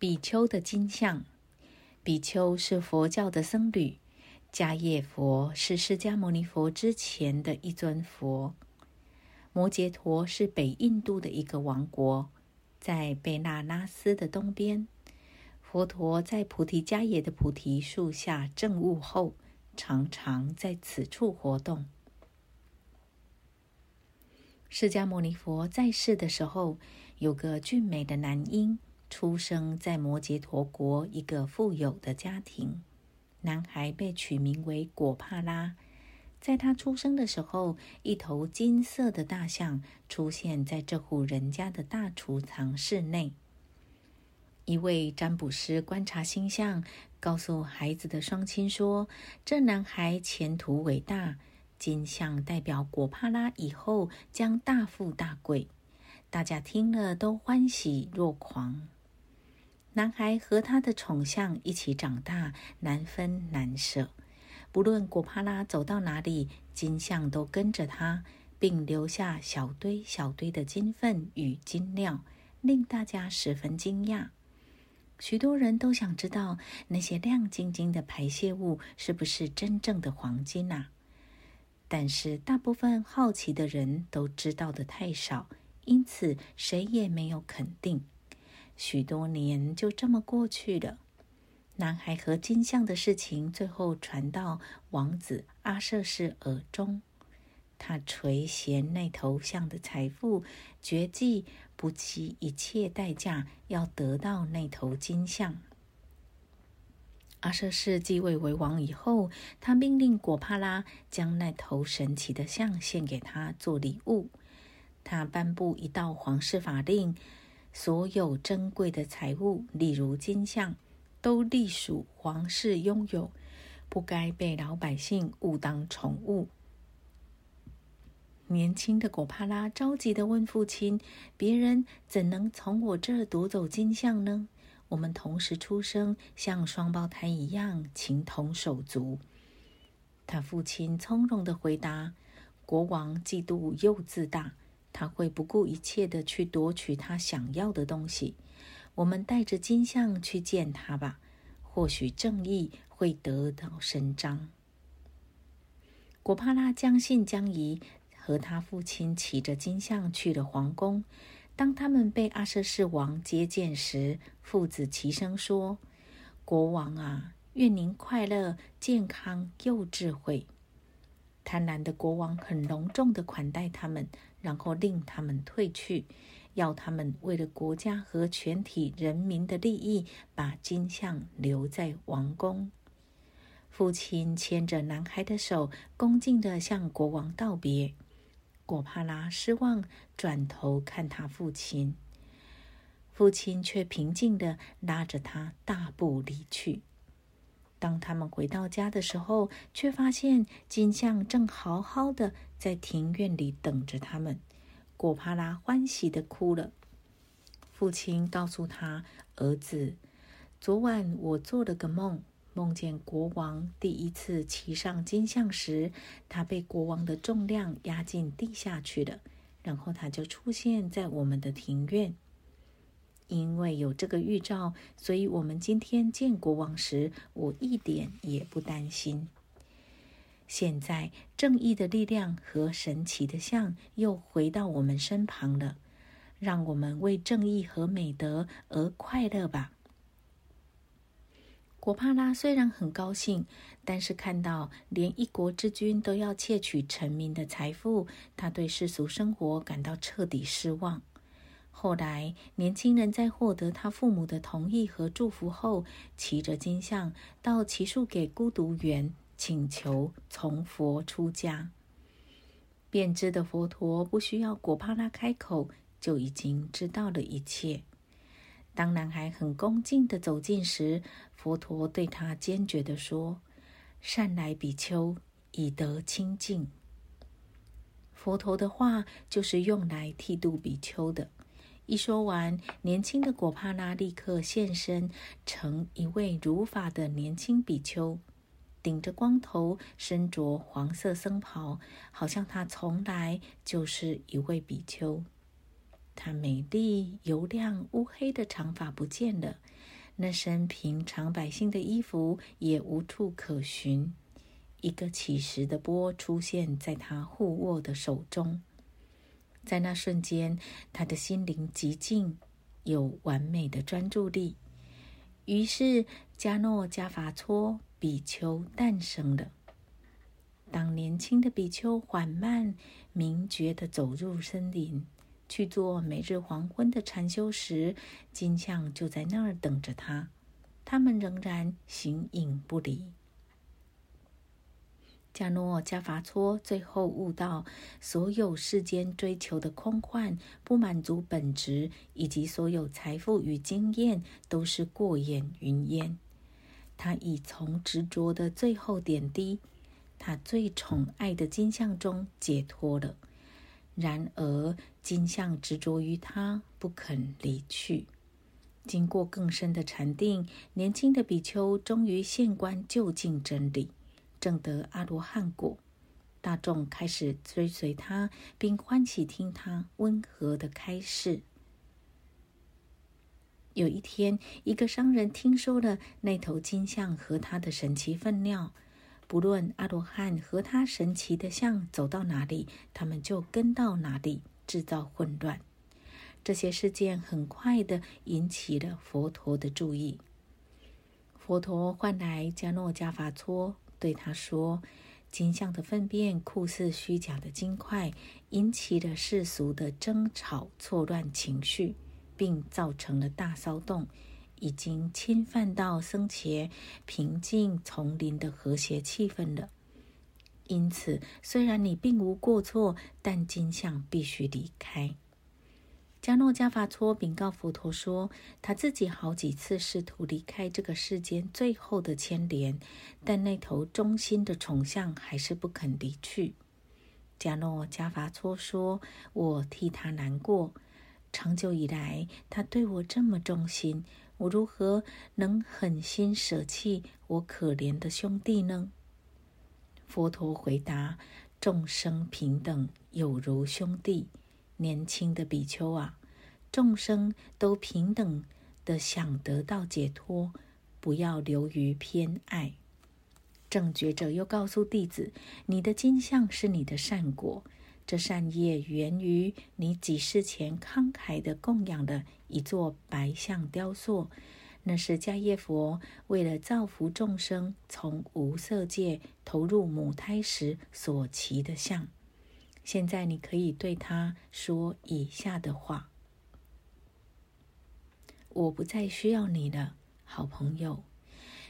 比丘的金像，比丘是佛教的僧侣，迦叶佛是释迦牟尼佛之前的一尊佛。摩羯陀是北印度的一个王国，在贝那拉斯的东边。佛陀在菩提迦叶的菩提树下证悟后，常常在此处活动。释迦牟尼佛在世的时候，有个俊美的男婴。出生在摩羯陀国一个富有的家庭，男孩被取名为果帕拉。在他出生的时候，一头金色的大象出现在这户人家的大储藏室内。一位占卜师观察星象，告诉孩子的双亲说：“这男孩前途伟大，金象代表果帕拉以后将大富大贵。”大家听了都欢喜若狂。男孩和他的宠象一起长大，难分难舍。不论果帕拉走到哪里，金象都跟着他，并留下小堆小堆的金粪与金料，令大家十分惊讶。许多人都想知道那些亮晶晶的排泄物是不是真正的黄金啊？但是大部分好奇的人都知道的太少，因此谁也没有肯定。许多年就这么过去了。男孩和金像的事情最后传到王子阿瑟氏耳中，他垂涎那头像的财富，决计不惜一切代价要得到那头金像。阿瑟氏继位为王以后，他命令果帕拉将那头神奇的象献给他做礼物。他颁布一道皇室法令。所有珍贵的财物，例如金像，都隶属皇室拥有，不该被老百姓误当宠物。年轻的果帕拉着急的问父亲：“别人怎能从我这夺走金像呢？我们同时出生，像双胞胎一样，情同手足。”他父亲从容的回答：“国王嫉妒又自大。”他会不顾一切的去夺取他想要的东西。我们带着金像去见他吧，或许正义会得到伸张。果帕拉将信将疑，和他父亲骑着金像去了皇宫。当他们被阿瑟氏王接见时，父子齐声说：“国王啊，愿您快乐、健康又智慧。”贪婪的国王很隆重的款待他们。然后令他们退去，要他们为了国家和全体人民的利益，把金像留在王宫。父亲牵着男孩的手，恭敬地向国王道别。果帕拉失望，转头看他父亲，父亲却平静地拉着他大步离去。当他们回到家的时候，却发现金像正好好的在庭院里等着他们。果帕拉欢喜的哭了。父亲告诉他：“儿子，昨晚我做了个梦，梦见国王第一次骑上金像时，他被国王的重量压进地下去了，然后他就出现在我们的庭院。”因为有这个预兆，所以我们今天见国王时，我一点也不担心。现在正义的力量和神奇的像又回到我们身旁了，让我们为正义和美德而快乐吧。果帕拉虽然很高兴，但是看到连一国之君都要窃取臣民的财富，他对世俗生活感到彻底失望。后来，年轻人在获得他父母的同意和祝福后，骑着金像到奇树给孤独园，请求从佛出家。便知的佛陀不需要果帕拉开口，就已经知道了一切。当男孩很恭敬的走近时，佛陀对他坚决的说：“善来比丘，以得清净。”佛陀的话就是用来剃度比丘的。一说完，年轻的果帕拉立刻现身，成一位如法的年轻比丘，顶着光头，身着黄色僧袍，好像他从来就是一位比丘。她美丽、油亮、乌黑的长发不见了，那身平常百姓的衣服也无处可寻。一个起时的钵出现在他护握的手中，在那瞬间，他的心灵极静，有完美的专注力。于是，加诺加法搓比丘诞生了。当年轻的比丘缓慢明觉地走入森林，去做每日黄昏的禅修时，金像就在那儿等着他。他们仍然形影不离。加诺加伐搓最后悟到，所有世间追求的空幻、不满足本质，以及所有财富与经验，都是过眼云烟。他已从执着的最后点滴。他最宠爱的金像中解脱了，然而金像执着于他，不肯离去。经过更深的禅定，年轻的比丘终于现观究竟真理，证得阿罗汉果。大众开始追随他，并欢喜听他温和的开示。有一天，一个商人听说了那头金像和他的神奇分量。不论阿罗汉和他神奇的像走到哪里，他们就跟到哪里，制造混乱。这些事件很快的引起了佛陀的注意。佛陀唤来迦诺迦法搓，对他说：“金像的粪便酷似虚假的金块，引起了世俗的争吵、错乱情绪，并造成了大骚动。”已经侵犯到生前平静丛林的和谐气氛了。因此，虽然你并无过错，但金像必须离开。迦诺迦法搓禀告佛陀说，他自己好几次试图离开这个世间最后的牵连，但那头忠心的宠象还是不肯离去。迦诺迦法搓说：“我替他难过，长久以来，他对我这么忠心。”我如何能狠心舍弃我可怜的兄弟呢？佛陀回答：“众生平等，有如兄弟。年轻的比丘啊，众生都平等的想得到解脱，不要流于偏爱。”正觉者又告诉弟子：“你的金像是你的善果。”这善业源于你几世前慷慨的供养的一座白象雕塑，那是迦叶佛为了造福众生，从无色界投入母胎时所骑的像。现在你可以对他说以下的话：“我不再需要你了，好朋友。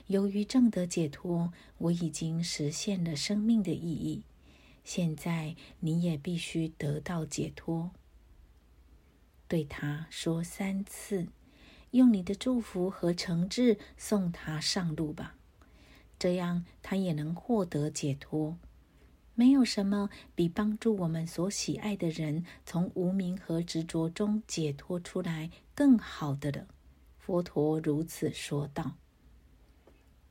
由于正德解脱，我已经实现了生命的意义。”现在你也必须得到解脱。对他说三次，用你的祝福和诚挚送他上路吧，这样他也能获得解脱。没有什么比帮助我们所喜爱的人从无名和执着中解脱出来更好的了。佛陀如此说道。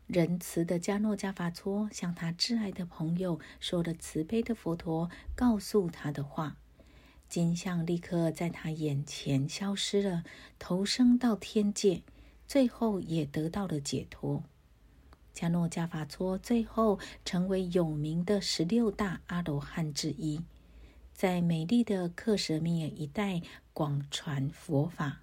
仁慈的迦诺迦法搓向他挚爱的朋友说了慈悲的佛陀告诉他的话，金像立刻在他眼前消失了，投生到天界，最后也得到了解脱。迦诺迦法搓最后成为有名的十六大阿罗汉之一，在美丽的克什米尔一带广传佛法。